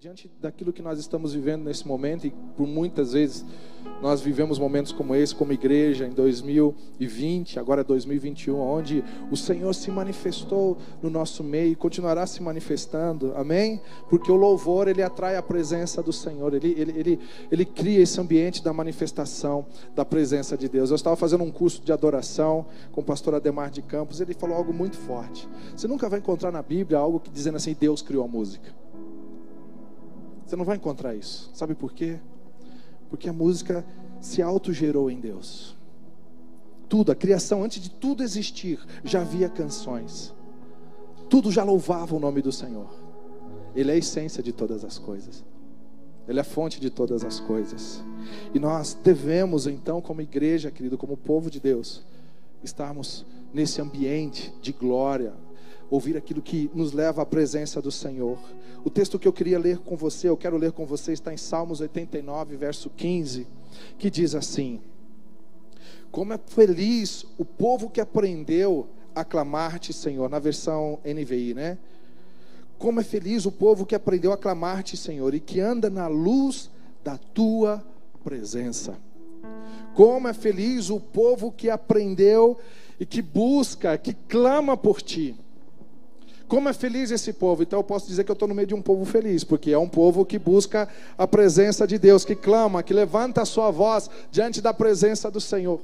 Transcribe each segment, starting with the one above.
Diante daquilo que nós estamos vivendo nesse momento, e por muitas vezes nós vivemos momentos como esse, como igreja, em 2020, agora é 2021, onde o Senhor se manifestou no nosso meio e continuará se manifestando, amém? Porque o louvor, ele atrai a presença do Senhor, ele, ele, ele, ele cria esse ambiente da manifestação da presença de Deus. Eu estava fazendo um curso de adoração com o pastor Ademar de Campos, ele falou algo muito forte. Você nunca vai encontrar na Bíblia algo que dizendo assim, Deus criou a música. Você não vai encontrar isso. Sabe por quê? Porque a música se autogerou em Deus. Tudo, a criação, antes de tudo existir, já havia canções. Tudo já louvava o nome do Senhor. Ele é a essência de todas as coisas. Ele é a fonte de todas as coisas. E nós devemos, então, como igreja, querido, como povo de Deus, estarmos nesse ambiente de glória, ouvir aquilo que nos leva à presença do Senhor. O texto que eu queria ler com você, eu quero ler com você, está em Salmos 89, verso 15, que diz assim: Como é feliz o povo que aprendeu a clamar-te, Senhor, na versão NVI, né? Como é feliz o povo que aprendeu a clamar-te, Senhor, e que anda na luz da tua presença. Como é feliz o povo que aprendeu e que busca, que clama por ti. Como é feliz esse povo? Então eu posso dizer que eu estou no meio de um povo feliz, porque é um povo que busca a presença de Deus, que clama, que levanta a sua voz diante da presença do Senhor.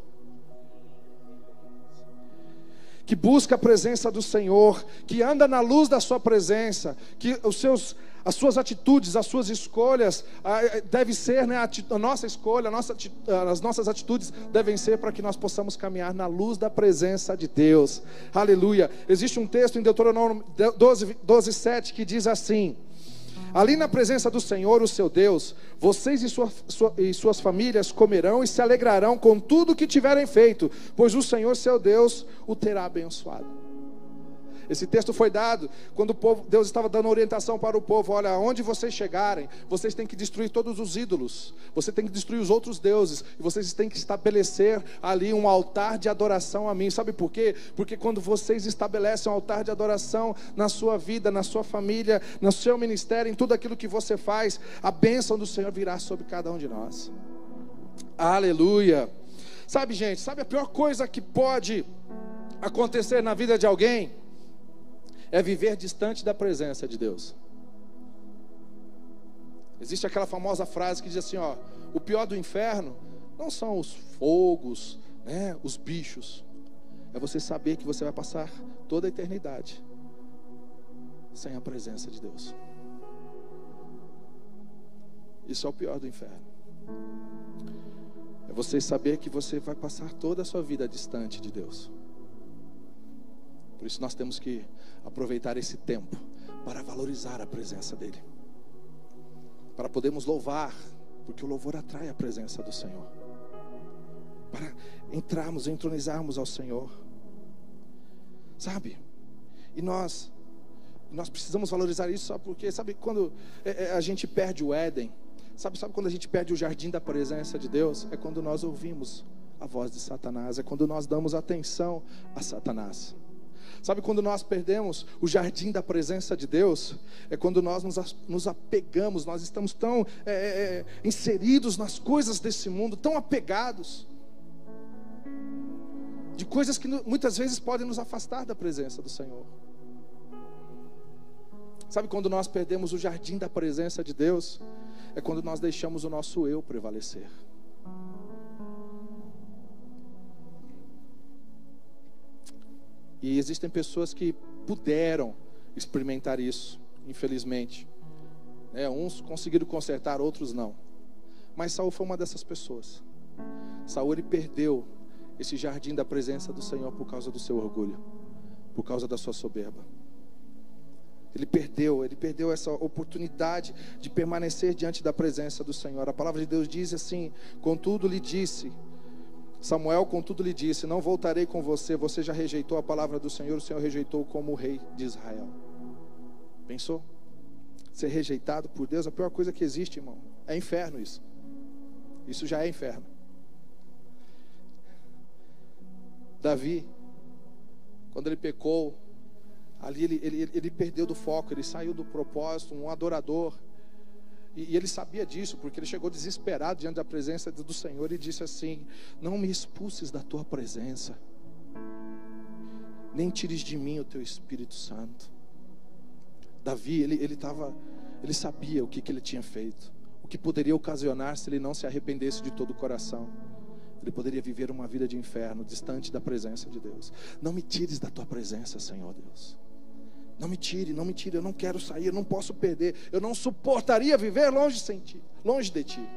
Que busca a presença do Senhor, que anda na luz da sua presença, que os seus as suas atitudes, as suas escolhas, eh, deve ser né, a, nossa escolha, a nossa, as nossas atitudes devem ser para que nós possamos caminhar na luz da presença de Deus. Aleluia. Existe um texto em Deuteronômio 12, 12 7 que diz assim: Ali na presença do Senhor, o seu Deus, vocês e, sua, sua, e, suas famílias comerão e se alegrarão com tudo que tiverem feito, pois o Senhor, seu Deus, o terá abençoado. Esse texto foi dado quando o povo, Deus estava dando orientação para o povo: olha, aonde vocês chegarem, vocês têm que destruir todos os ídolos, você tem que destruir os outros deuses, e vocês têm que estabelecer ali um altar de adoração a mim. Sabe por quê? Porque quando vocês estabelecem um altar de adoração na sua vida, na sua família, no seu ministério, em tudo aquilo que você faz, a bênção do Senhor virá sobre cada um de nós. Aleluia. Sabe, gente, sabe a pior coisa que pode acontecer na vida de alguém? É viver distante da presença de Deus. Existe aquela famosa frase que diz assim: ó, o pior do inferno não são os fogos, né, os bichos, é você saber que você vai passar toda a eternidade sem a presença de Deus. Isso é o pior do inferno. É você saber que você vai passar toda a sua vida distante de Deus. Por isso nós temos que aproveitar esse tempo para valorizar a presença dEle, para podermos louvar, porque o louvor atrai a presença do Senhor, para entrarmos, entronizarmos ao Senhor, sabe? E nós, nós precisamos valorizar isso, sabe porque sabe quando é, é, a gente perde o Éden, sabe, sabe quando a gente perde o jardim da presença de Deus? É quando nós ouvimos a voz de Satanás, é quando nós damos atenção a Satanás. Sabe quando nós perdemos o jardim da presença de Deus? É quando nós nos, apegamos, nós estamos tão é, é, é, inseridos nas coisas desse mundo, tão apegados, de coisas que muitas vezes podem nos afastar da presença do Senhor. Sabe quando nós perdemos o jardim da presença de Deus? É quando nós deixamos o nosso eu prevalecer. E existem pessoas que puderam experimentar isso, infelizmente. É, uns conseguiram consertar, outros não. Mas Saul foi uma dessas pessoas. Saul ele perdeu esse jardim da presença do Senhor por causa do seu orgulho, por causa da sua soberba. Ele perdeu, ele perdeu essa oportunidade de permanecer diante da presença do Senhor. A palavra de Deus diz assim: Contudo lhe disse, Samuel, contudo, lhe disse: Não voltarei com você, você já rejeitou a palavra do Senhor, o Senhor rejeitou como rei de Israel. Pensou? Ser rejeitado por Deus, a pior coisa que existe, irmão. É inferno isso. Isso já é inferno. Davi, quando ele pecou, ali ele, ele, ele perdeu do foco, ele saiu do propósito, um adorador. E, ele sabia disso, porque ele chegou desesperado diante da presença do Senhor e disse assim: Não me expulses da tua presença, nem tires de mim o teu Espírito Santo. Davi, ele, ele, tava, ele sabia o que, que ele tinha feito, o que poderia ocasionar se ele não se arrependesse de todo o coração. Ele poderia viver uma vida de inferno, distante da presença de Deus. Não me tires da tua presença, Senhor Deus. Não me tire, não me tire, eu não quero sair, eu não posso perder, eu não suportaria viver longe sem ti, longe de ti.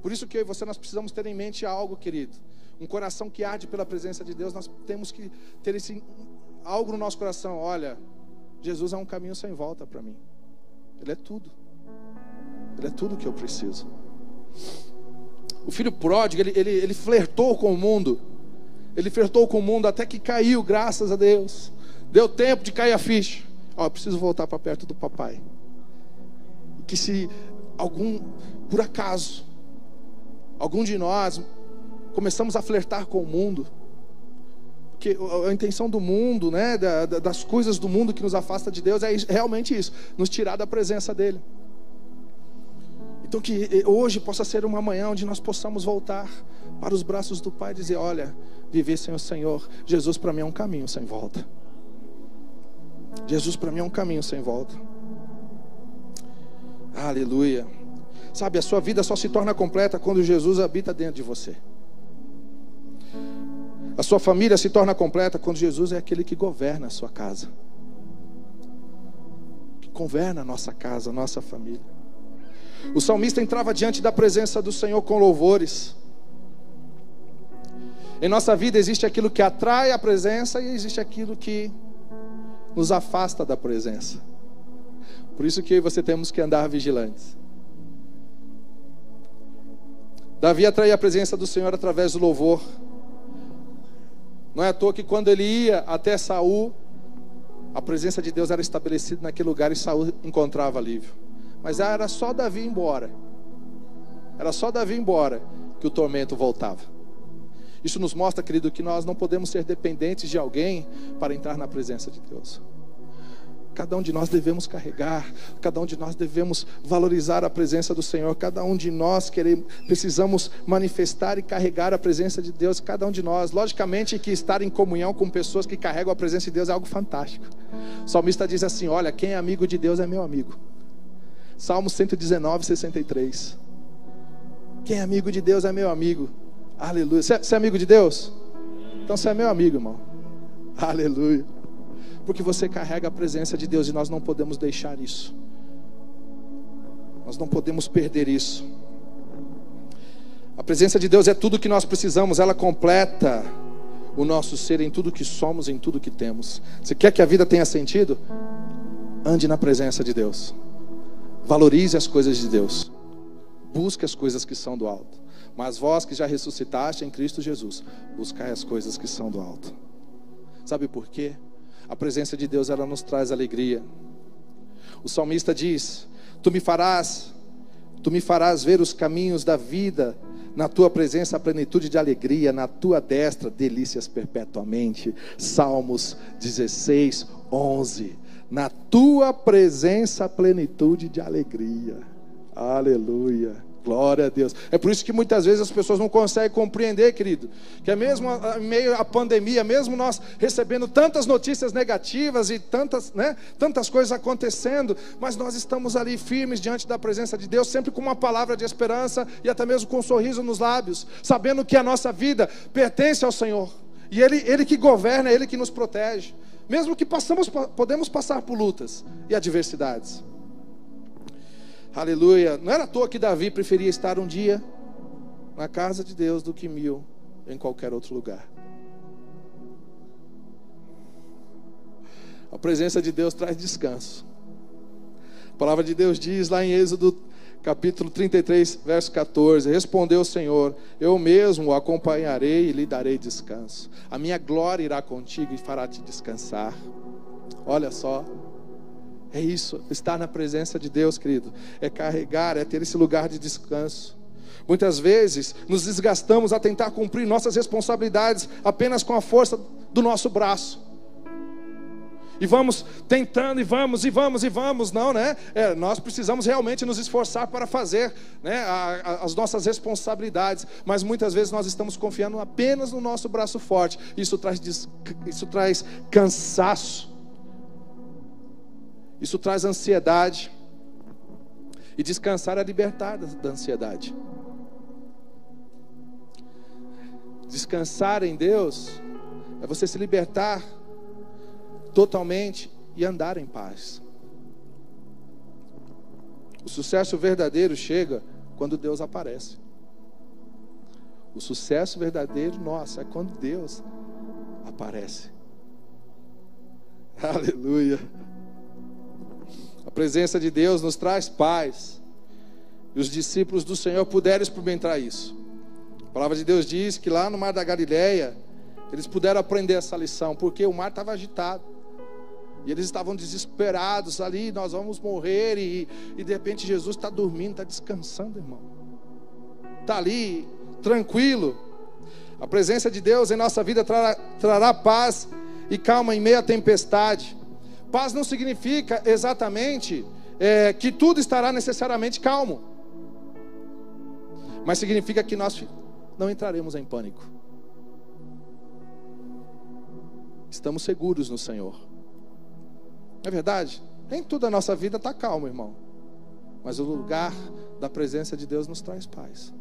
Por isso que eu e você nós precisamos ter em mente algo, querido. Um coração que arde pela presença de Deus, nós temos que ter esse algo no nosso coração. Olha, Jesus é um caminho sem volta para mim. Ele é tudo. Ele é tudo que eu preciso. O filho pródigo, ele, ele, ele flertou com o mundo. Ele flertou com o mundo até que caiu, graças a Deus. Deu tempo de cair a ficha. Ó, eu preciso voltar para perto do papai. Que se algum, por acaso, algum de nós começamos a flertar com o mundo, porque a intenção do mundo, né, das coisas do mundo que nos afasta de Deus é realmente isso, nos tirar da presença dele. Então que hoje possa ser uma manhã onde nós possamos voltar para os braços do Pai e dizer: olha, viver sem o Senhor, Jesus para mim é um caminho sem volta. Jesus para mim é um caminho sem volta. Aleluia. Sabe, a sua vida só se torna completa quando Jesus habita dentro de você. A sua família se torna completa quando Jesus é aquele que governa a sua casa. Que governa a nossa casa, a nossa família. O salmista entrava diante da presença do Senhor com louvores. Em nossa vida existe aquilo que atrai a presença e existe aquilo que nos afasta da presença. Por isso que você temos que andar vigilantes. Davi atraía a presença do Senhor através do louvor. Não é à toa que quando ele ia até Saul, a presença de Deus era estabelecida naquele lugar e Saul encontrava alívio. Mas era só Davi embora. Era só Davi embora que o tormento voltava. Isso nos mostra, querido, que nós não podemos ser dependentes de alguém para entrar na presença de Deus. Cada um de nós devemos carregar, cada um de nós devemos valorizar a presença do Senhor, cada um de nós queremos, precisamos manifestar e carregar a presença de Deus, cada um de nós. Logicamente que estar em comunhão com pessoas que carregam a presença de Deus é algo fantástico. O salmista diz assim: Olha, quem é amigo de Deus é meu amigo. Salmo 119, 63. Quem é amigo de Deus é meu amigo. Aleluia. Você é, você é amigo de Deus? Então você é meu amigo, irmão. Aleluia. Porque você carrega a presença de Deus e nós não podemos deixar isso. Nós não podemos perder isso. A presença de Deus é tudo que nós precisamos, ela completa o nosso ser em tudo que somos, em tudo que temos. Você quer que a vida tenha sentido? Ande na presença de Deus. Valorize as coisas de Deus. Busque as coisas que são do alto. Mas vós que já ressuscitaste em Cristo Jesus, buscai as coisas que são do alto. Sabe por quê? A presença de Deus ela nos traz alegria. O salmista diz: Tu me farás, tu me farás ver os caminhos da vida. Na tua presença a plenitude de alegria, na tua destra delícias perpetuamente. Salmos 16, 11. Na tua presença a plenitude de alegria. Aleluia. Glória a Deus. É por isso que muitas vezes as pessoas não conseguem compreender, querido, que é mesmo em meio à pandemia, mesmo nós recebendo tantas notícias negativas e tantas, né, tantas coisas acontecendo, mas nós estamos ali firmes diante da presença de Deus, sempre com uma palavra de esperança e até mesmo com um sorriso nos lábios, sabendo que a nossa vida pertence ao Senhor. E ele, ele que governa, ele que nos protege. Mesmo que passamos, podemos passar por lutas e adversidades. Aleluia. Não era à toa que Davi preferia estar um dia na casa de Deus do que mil em qualquer outro lugar. A presença de Deus traz descanso. A palavra de Deus diz lá em Êxodo capítulo 33, verso 14: Respondeu o Senhor: Eu mesmo o acompanharei e lhe darei descanso. A minha glória irá contigo e fará te descansar. Olha só, é isso, estar na presença de Deus, querido. É carregar, é ter esse lugar de descanso. Muitas vezes nos desgastamos a tentar cumprir nossas responsabilidades apenas com a força do nosso braço. e vamos tentando, e vamos, e vamos, e vamos. Não, né? É, nós precisamos realmente nos esforçar para fazer né, a, a, as nossas responsabilidades, mas muitas vezes nós estamos confiando apenas no nosso braço forte. Isso traz, isso traz cansaço, isso traz ansiedade, e descansar é libertar da ansiedade. Descansar em Deus é você se libertar totalmente e andar em paz. O sucesso verdadeiro chega quando Deus aparece. O sucesso verdadeiro, nossa, é quando Deus aparece. Aleluia. Presença de Deus nos traz paz. E os discípulos do Senhor puderam experimentar isso. A palavra de Deus diz que lá no mar da Galileia, eles puderam aprender essa lição, porque o mar estava agitado. E eles estavam desesperados ali, nós vamos morrer. E, e de repente Jesus está dormindo, está descansando, irmão. Está ali, tranquilo. A presença de Deus em nossa vida trará, trará paz e calma em meio à tempestade. Paz não significa exatamente é, que tudo estará necessariamente calmo, mas significa que nós não entraremos em pânico. Estamos seguros no Senhor. É verdade? Nem tudo a nossa vida está calmo, irmão. Mas o lugar da presença de Deus nos traz paz.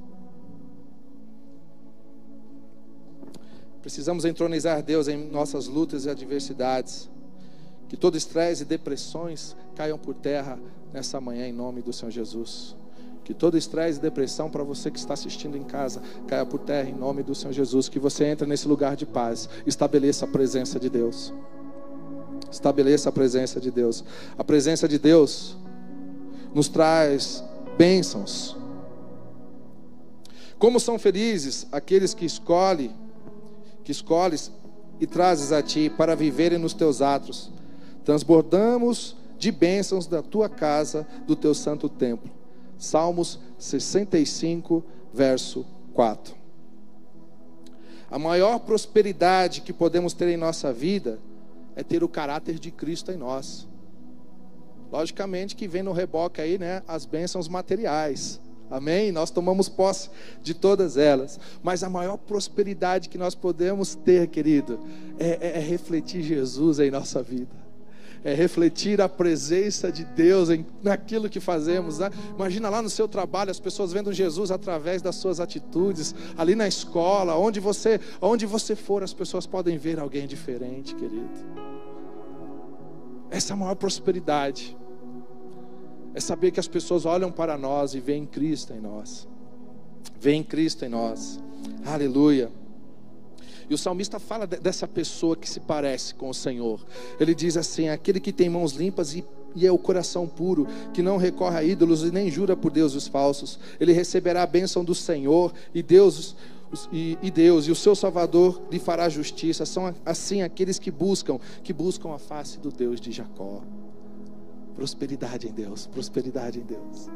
Precisamos entronizar Deus em nossas lutas e adversidades. Que todo estresse e depressões caiam por terra nessa manhã em nome do Senhor Jesus. Que todo estresse e depressão para você que está assistindo em casa caia por terra em nome do Senhor Jesus. Que você entre nesse lugar de paz, estabeleça a presença de Deus. Estabeleça a presença de Deus. A presença de Deus nos traz bênçãos. Como são felizes aqueles que escolhe, que escolhes e trazes a ti para viverem nos teus atos. Transbordamos de bênçãos da tua casa, do teu santo templo. Salmos 65, verso 4. A maior prosperidade que podemos ter em nossa vida é ter o caráter de Cristo em nós. Logicamente que vem no reboque aí, né, as bênçãos materiais. Amém? Nós tomamos posse de todas elas. Mas a maior prosperidade que nós podemos ter, querido, é, é, é refletir Jesus em nossa vida é refletir a presença de Deus em, naquilo que fazemos. Né? Imagina lá no seu trabalho as pessoas vendo Jesus através das suas atitudes, ali na escola, onde você, onde você for, as pessoas podem ver alguém diferente, querido. Essa é a maior prosperidade. É saber que as pessoas olham para nós e veem Cristo em nós. Veem Cristo em nós. Aleluia. E o salmista fala dessa pessoa que se parece com o Senhor. Ele diz assim: aquele que tem mãos limpas e e é o coração puro, que não recorre a ídolos e nem jura por deuses falsos. Ele receberá a bênção do Senhor e Deus e, e, Deus e o seu Salvador lhe fará justiça. São assim aqueles que buscam, que buscam a face do Deus de Jacó. Prosperidade em Deus, prosperidade em Deus.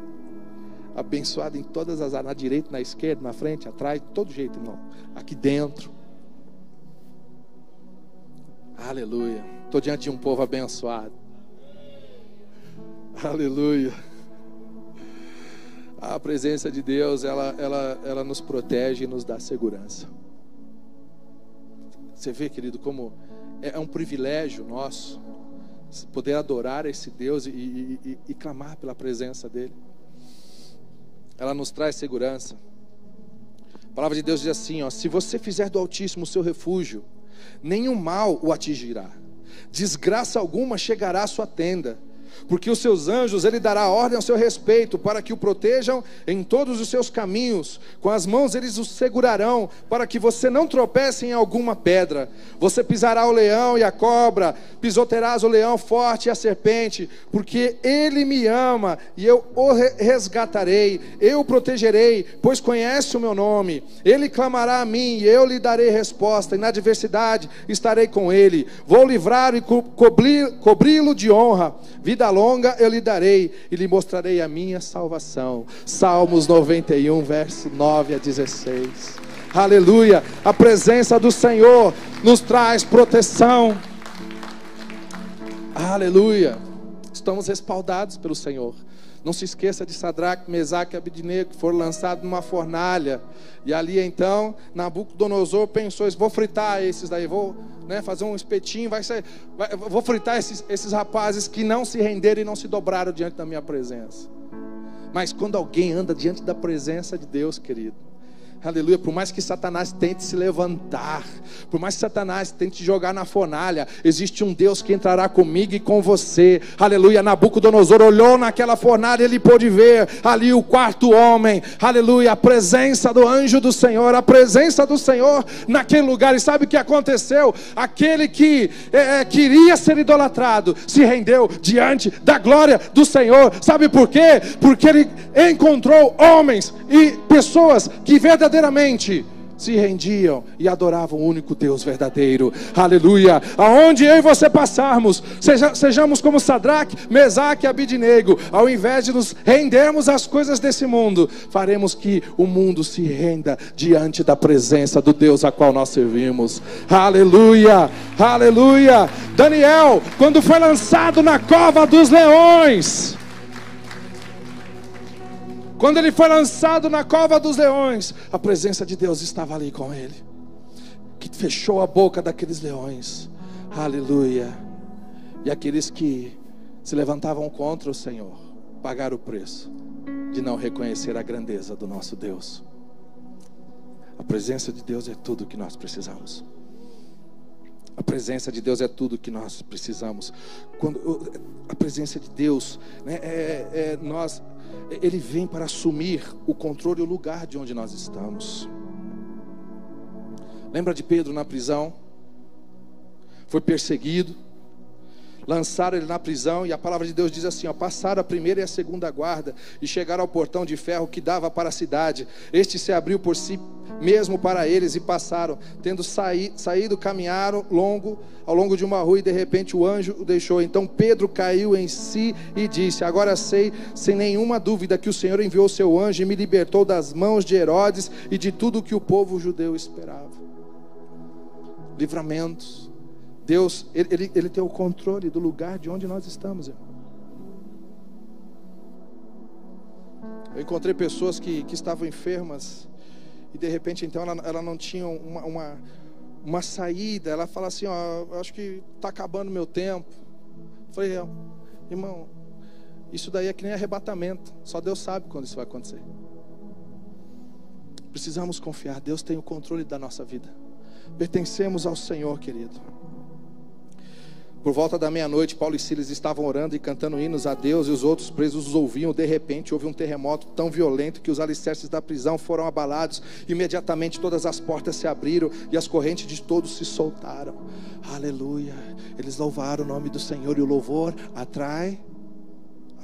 Abençoado em todas as áreas, na direita, na esquerda, na frente, atrás, todo jeito, irmão. Aqui dentro. Aleluia. Estou diante de um povo abençoado. Aleluia. A presença de Deus, ela, ela, ela nos protege e nos dá segurança. Você vê, querido, como é, é um privilégio nosso poder adorar esse Deus e, e, e, e clamar pela presença dEle. Ela nos traz segurança. A palavra de Deus diz assim: ó, se você fizer do Altíssimo o seu refúgio, nenhum mal o atingirá, desgraça alguma chegará à sua tenda porque os seus anjos ele dará ordem ao seu respeito, para que o protejam em todos os seus caminhos. Com as mãos eles o segurarão, para que você não tropece em alguma pedra. Você pisará o leão e a cobra, pisoterás o leão forte e a serpente, porque ele me ama e eu o resgatarei, eu o protegerei, pois conhece o meu nome. Ele clamará a mim e eu lhe darei resposta, e na adversidade estarei com ele. Vou livrar e cobri-lo de honra. Vida longa eu lhe darei e lhe mostrarei a minha salvação. Salmos 91, verso 9 a 16. Aleluia. A presença do Senhor nos traz proteção. Aleluia. Estamos respaldados pelo Senhor. Não se esqueça de Sadraque, Mesaque e Abidnego, que foram lançados numa fornalha. E ali então, Nabucodonosor pensou: vou fritar esses daí, vou né, fazer um espetinho, vai ser, vai, vou fritar esses, esses rapazes que não se renderam e não se dobraram diante da minha presença. Mas quando alguém anda diante da presença de Deus, querido, Aleluia. Por mais que Satanás tente se levantar, por mais que Satanás tente jogar na fornalha, existe um Deus que entrará comigo e com você. Aleluia. Nabucodonosor olhou naquela fornalha, ele pôde ver ali o quarto homem. Aleluia. A presença do anjo do Senhor, a presença do Senhor naquele lugar. E sabe o que aconteceu? Aquele que é, é queria ser idolatrado se rendeu diante da glória do Senhor. Sabe por quê? Porque ele encontrou homens e pessoas que verdadeiramente verdadeiramente se rendiam e adoravam o único Deus verdadeiro. Aleluia. Aonde eu e você passarmos, seja, sejamos como Sadraque, Mesaque e Abidinego, ao invés de nos rendermos às coisas desse mundo, faremos que o mundo se renda diante da presença do Deus a qual nós servimos. Aleluia. Aleluia. Daniel, quando foi lançado na cova dos leões, quando ele foi lançado na cova dos leões, a presença de Deus estava ali com ele, que fechou a boca daqueles leões. Aleluia. E aqueles que se levantavam contra o Senhor pagaram o preço de não reconhecer a grandeza do nosso Deus. A presença de Deus é tudo que nós precisamos. A presença de Deus é tudo que nós precisamos. Quando a presença de Deus, né, é, é, nós ele vem para assumir o controle e o lugar de onde nós estamos. Lembra de Pedro na prisão? Foi perseguido, lançaram ele na prisão, e a palavra de Deus diz assim: ó, passaram a primeira e a segunda guarda, e chegaram ao portão de ferro que dava para a cidade. Este se abriu por si mesmo para eles, e passaram. Tendo saí, saído, caminharam longo, ao longo de uma rua, e de repente o anjo o deixou. Então Pedro caiu em si e disse: Agora sei, sem nenhuma dúvida, que o Senhor enviou seu anjo e me libertou das mãos de Herodes e de tudo que o povo judeu esperava. Livramentos Deus, ele, ele, ele, tem o controle do lugar de onde nós estamos, irmão. Eu encontrei pessoas que, que estavam enfermas e de repente então ela, ela não tinha uma, uma, uma saída. Ela fala assim: Ó, acho que está acabando meu tempo. Eu falei, irmão, isso daí é que nem arrebatamento. Só Deus sabe quando isso vai acontecer. Precisamos confiar. Deus tem o controle da nossa vida. Pertencemos ao Senhor, querido. Por volta da meia-noite, Paulo e Silas estavam orando e cantando hinos a Deus, e os outros presos os ouviam. De repente, houve um terremoto tão violento que os alicerces da prisão foram abalados. Imediatamente, todas as portas se abriram e as correntes de todos se soltaram. Aleluia. Eles louvaram o nome do Senhor, e o louvor atrai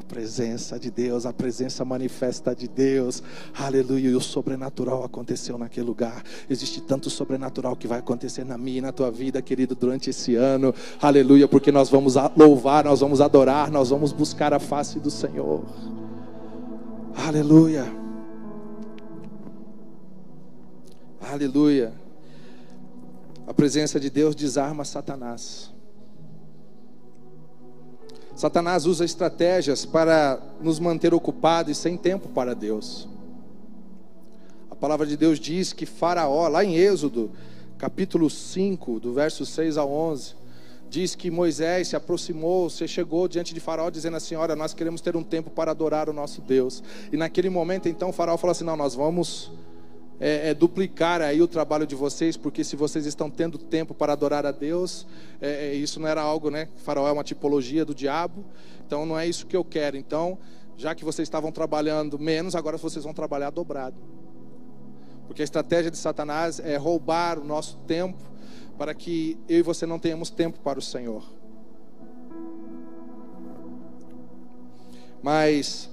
presença de Deus, a presença manifesta de Deus. Aleluia. E o sobrenatural aconteceu naquele lugar. Existe tanto sobrenatural que vai acontecer na minha e na tua vida, querido, durante esse ano. Aleluia, porque nós vamos louvar, nós vamos adorar, nós vamos buscar a face do Senhor. Aleluia. Aleluia. A presença de Deus desarma Satanás. Satanás usa estratégias para nos manter ocupados e sem tempo para Deus. A palavra de Deus diz que Faraó, lá em Êxodo, capítulo 5, do verso 6 ao 11, diz que Moisés se aproximou, se chegou diante de Faraó dizendo assim: Olha, nós queremos ter um tempo para adorar o nosso Deus. E naquele momento, então, Faraó falou assim: Não, nós vamos é, é, duplicar aí o trabalho de vocês, porque se vocês estão tendo tempo para adorar a Deus, é, é, isso não era algo, né? Faraó é uma tipologia do diabo, então não é isso que eu quero. Então, já que vocês estavam trabalhando menos, agora vocês vão trabalhar dobrado. Porque a estratégia de Satanás é roubar o nosso tempo para que eu e você não tenhamos tempo para o Senhor. Mas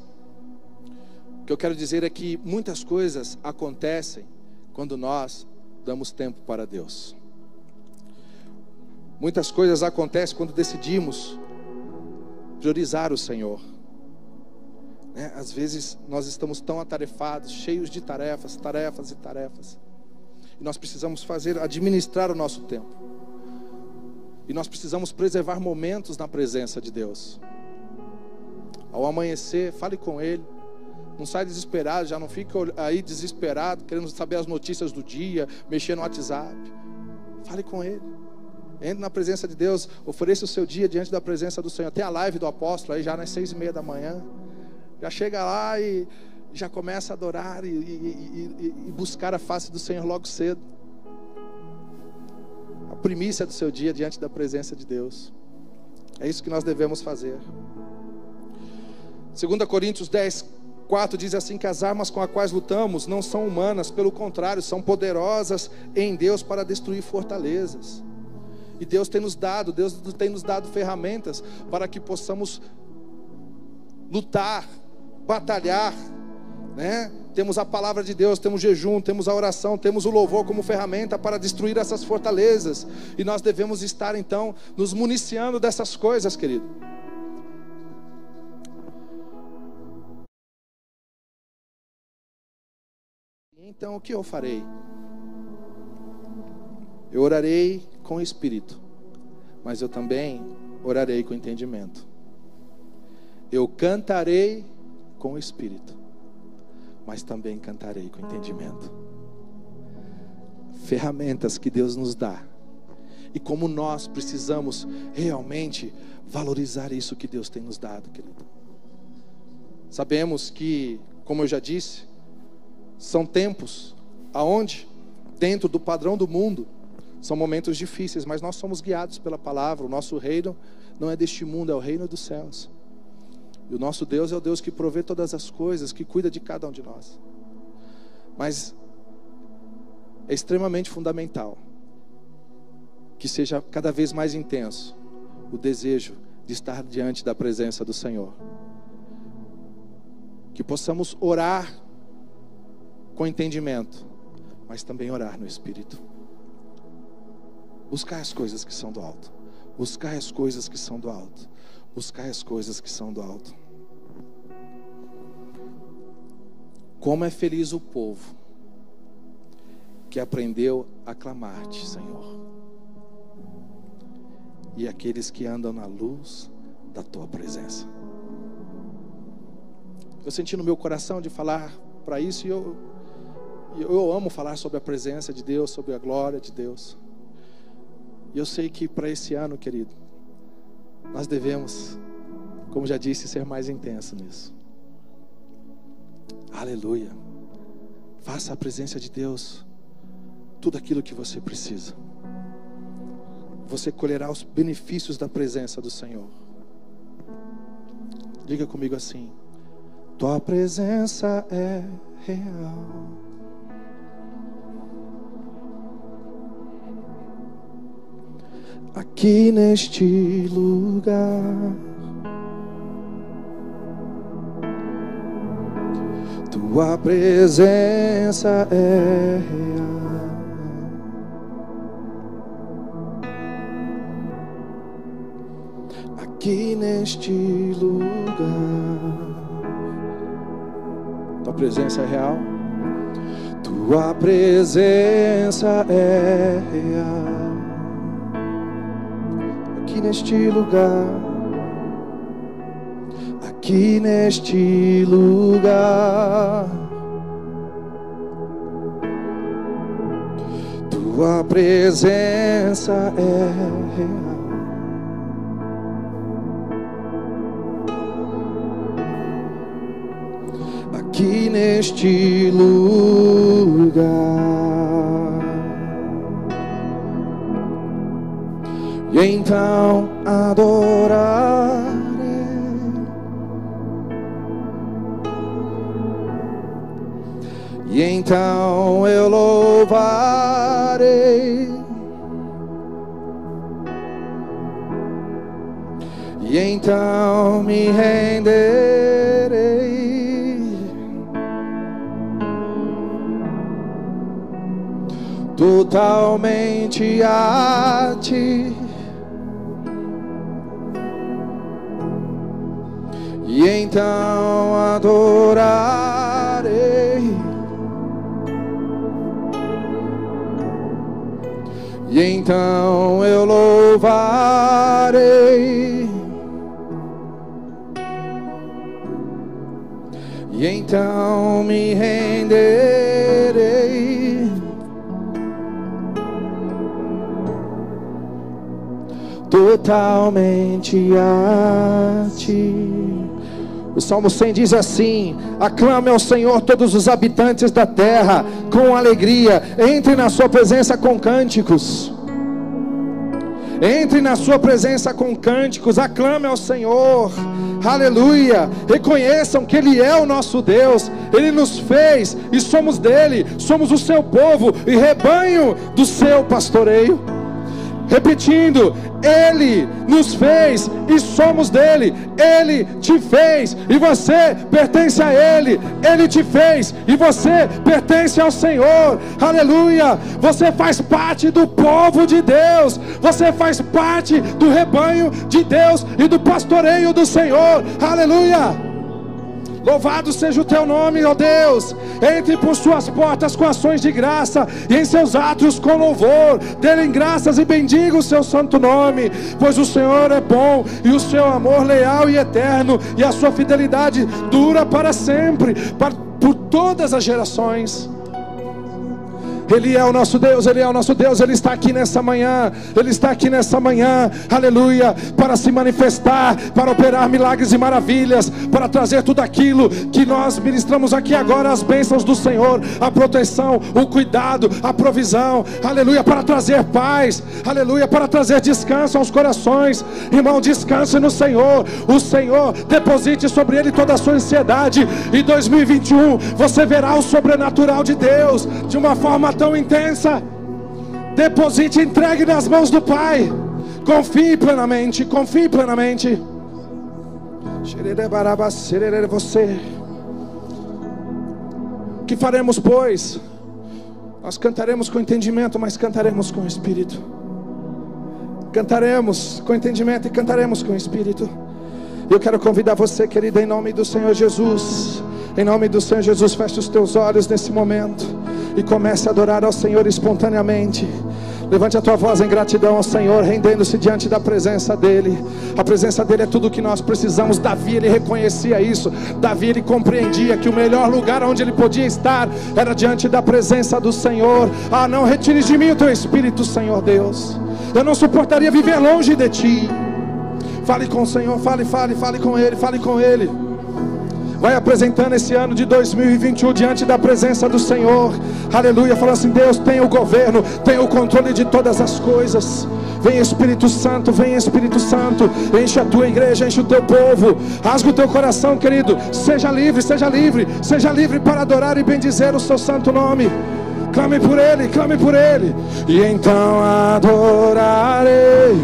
o que eu quero dizer é que muitas coisas acontecem quando nós damos tempo para Deus. Muitas coisas acontecem quando decidimos priorizar o Senhor. Né? Às vezes nós estamos tão atarefados, cheios de tarefas, tarefas e tarefas. E nós precisamos fazer, administrar o nosso tempo. E nós precisamos preservar momentos na presença de Deus. Ao amanhecer, fale com Ele. Não sai desesperado, já não fica aí desesperado, querendo saber as notícias do dia, mexer no WhatsApp. Fale com Ele. Entre na presença de Deus, ofereça o seu dia diante da presença do Senhor. Tem a live do apóstolo aí já nas seis e meia da manhã. Já chega lá e já começa a adorar e, e, e, e buscar a face do Senhor logo cedo. A primícia do seu dia diante da presença de Deus. É isso que nós devemos fazer. 2 Coríntios 10, 4 diz assim: que as armas com as quais lutamos não são humanas, pelo contrário, são poderosas em Deus para destruir fortalezas. E Deus tem nos dado, Deus tem nos dado ferramentas para que possamos lutar, batalhar, né? Temos a palavra de Deus, temos jejum, temos a oração, temos o louvor como ferramenta para destruir essas fortalezas. E nós devemos estar então nos municiando dessas coisas, querido. Então o que eu farei? Eu orarei com o espírito, mas eu também orarei com entendimento. Eu cantarei com o espírito, mas também cantarei com entendimento. Ferramentas que Deus nos dá. E como nós precisamos realmente valorizar isso que Deus tem nos dado, querido. Sabemos que, como eu já disse, são tempos aonde, dentro do padrão do mundo, são momentos difíceis, mas nós somos guiados pela palavra. O nosso reino não é deste mundo, é o reino dos céus. E o nosso Deus é o Deus que provê todas as coisas, que cuida de cada um de nós. Mas é extremamente fundamental que seja cada vez mais intenso o desejo de estar diante da presença do Senhor. Que possamos orar com entendimento, mas também orar no Espírito. Buscar as coisas que são do alto. Buscar as coisas que são do alto. Buscar as coisas que são do alto. Como é feliz o povo que aprendeu a clamar-te, Senhor. E aqueles que andam na luz da tua presença. Eu senti no meu coração de falar para isso e eu eu amo falar sobre a presença de Deus, sobre a glória de Deus. E eu sei que para esse ano, querido, nós devemos, como já disse, ser mais intenso nisso. Aleluia. Faça a presença de Deus tudo aquilo que você precisa. Você colherá os benefícios da presença do Senhor. Diga comigo assim: Tua presença é real. Aqui neste lugar. Tua presença é real. Aqui neste lugar. Tua presença é real. Tua presença é real neste lugar, aqui neste lugar. Tua presença é real. Aqui neste lugar. E então adorarei. E então eu louvarei. E então me renderei. Totalmente a ti. E então adorarei. E então eu louvarei. E então me renderei. Totalmente a ti. Salmo 100 diz assim: Aclame ao Senhor todos os habitantes da terra com alegria, entre na sua presença com cânticos. Entre na sua presença com cânticos, aclame ao Senhor. Aleluia! Reconheçam que Ele é o nosso Deus, Ele nos fez e somos dele, somos o seu povo e rebanho do seu pastoreio. Repetindo, Ele nos fez e somos dele. Ele te fez e você pertence a Ele. Ele te fez e você pertence ao Senhor. Aleluia! Você faz parte do povo de Deus. Você faz parte do rebanho de Deus e do pastoreio do Senhor. Aleluia! Louvado seja o teu nome, ó Deus. Entre por suas portas com ações de graça e em seus atos com louvor. Dêem graças e bendiga o seu santo nome, pois o Senhor é bom e o seu amor leal e eterno e a sua fidelidade dura para sempre, para, por todas as gerações. Ele é o nosso Deus, Ele é o nosso Deus, Ele está aqui nessa manhã, Ele está aqui nessa manhã, aleluia, para se manifestar, para operar milagres e maravilhas, para trazer tudo aquilo que nós ministramos aqui agora, as bênçãos do Senhor, a proteção, o cuidado, a provisão, aleluia, para trazer paz, aleluia, para trazer descanso aos corações, irmão, descanse no Senhor, o Senhor deposite sobre Ele toda a sua ansiedade, e 2021 você verá o sobrenatural de Deus, de uma forma tão intensa. Deposite, entregue nas mãos do Pai. Confie plenamente, confie plenamente. Você. O que faremos, pois? Nós cantaremos com entendimento, mas cantaremos com espírito. Cantaremos com entendimento e cantaremos com espírito. Eu quero convidar você, querida, em nome do Senhor Jesus. Em nome do Senhor Jesus, feche os teus olhos nesse momento e comece a adorar ao Senhor espontaneamente. Levante a tua voz em gratidão ao Senhor, rendendo-se diante da presença dEle. A presença dEle é tudo o que nós precisamos. Davi, ele reconhecia isso. Davi, ele compreendia que o melhor lugar onde ele podia estar era diante da presença do Senhor. Ah, não retires de mim o teu espírito, Senhor Deus. Eu não suportaria viver longe de ti. Fale com o Senhor, fale, fale, fale com Ele, fale com Ele. Vai apresentando esse ano de 2021 diante da presença do Senhor. Aleluia. Fala assim: Deus tem o governo, tem o controle de todas as coisas. Vem Espírito Santo, vem Espírito Santo, enche a tua igreja, enche o teu povo, rasga o teu coração, querido. Seja livre, seja livre, seja livre para adorar e bendizer o seu santo nome. Clame por Ele, clame por Ele, e então adorarei.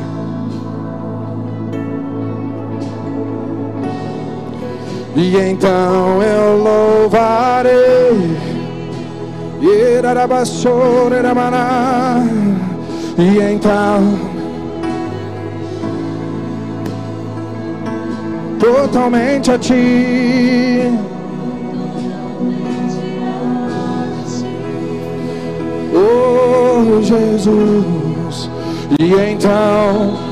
E então eu louvarei. E então totalmente a ti. Oh Jesus, e então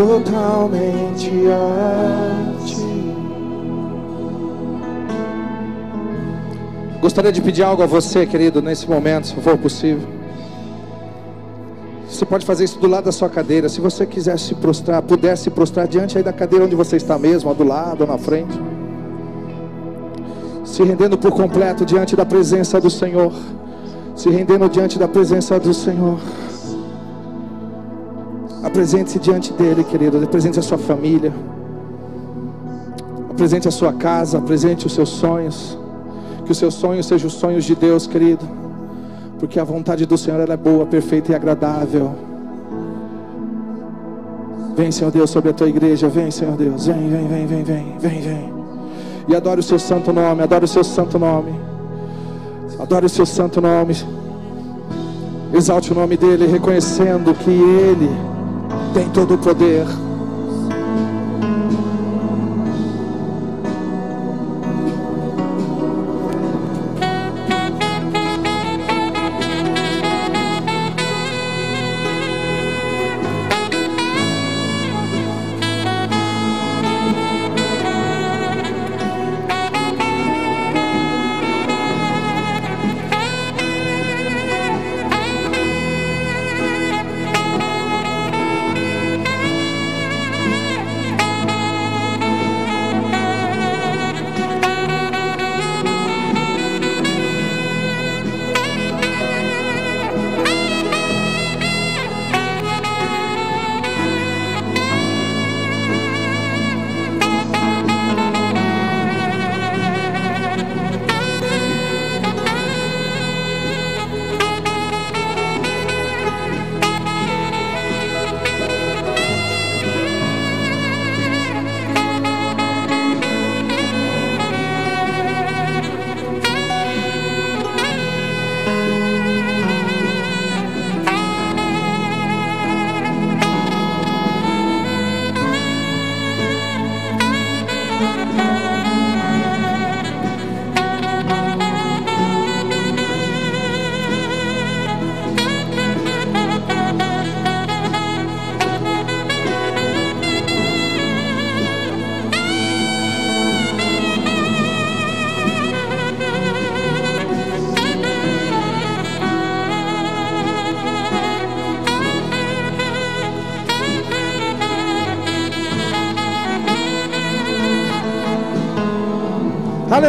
totalmente a ti. Gostaria de pedir algo a você, querido, nesse momento, se for possível. Você pode fazer isso do lado da sua cadeira. Se você quiser se prostrar, puder se prostrar diante aí da cadeira onde você está mesmo, do lado ou na frente. Se rendendo por completo diante da presença do Senhor. Se rendendo diante da presença do Senhor. Apresente-se diante dele, querido. Apresente a sua família. Apresente a sua casa. Apresente os seus sonhos. Que os seus sonhos sejam os sonhos de Deus, querido. Porque a vontade do Senhor é boa, perfeita e agradável. Vem, Senhor Deus, sobre a tua igreja. Vem, Senhor Deus. Vem, vem, vem, vem, vem, vem, vem. E adore o seu santo nome, adore o seu santo nome. Adore o seu santo nome. Exalte o nome dele, reconhecendo que ele tem todo o poder.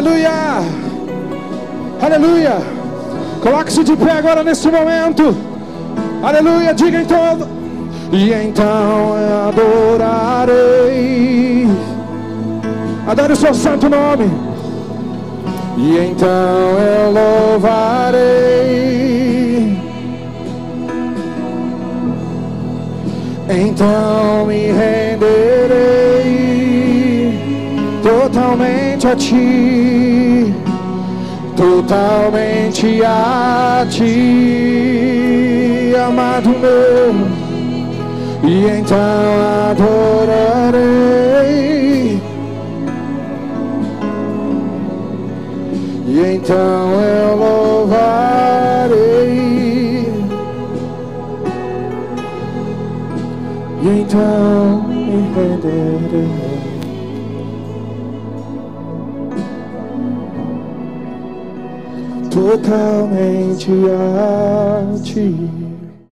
Aleluia! Aleluia! Coloque-se de pé agora nesse momento. Aleluia! Diga em todo. E então eu adorarei. Adore o seu santo nome. E então eu louvarei. Então me renderei a ti, totalmente a ti, amado meu, e então adorarei, e então eu louvarei, e então me renderei. Totalmente a ti.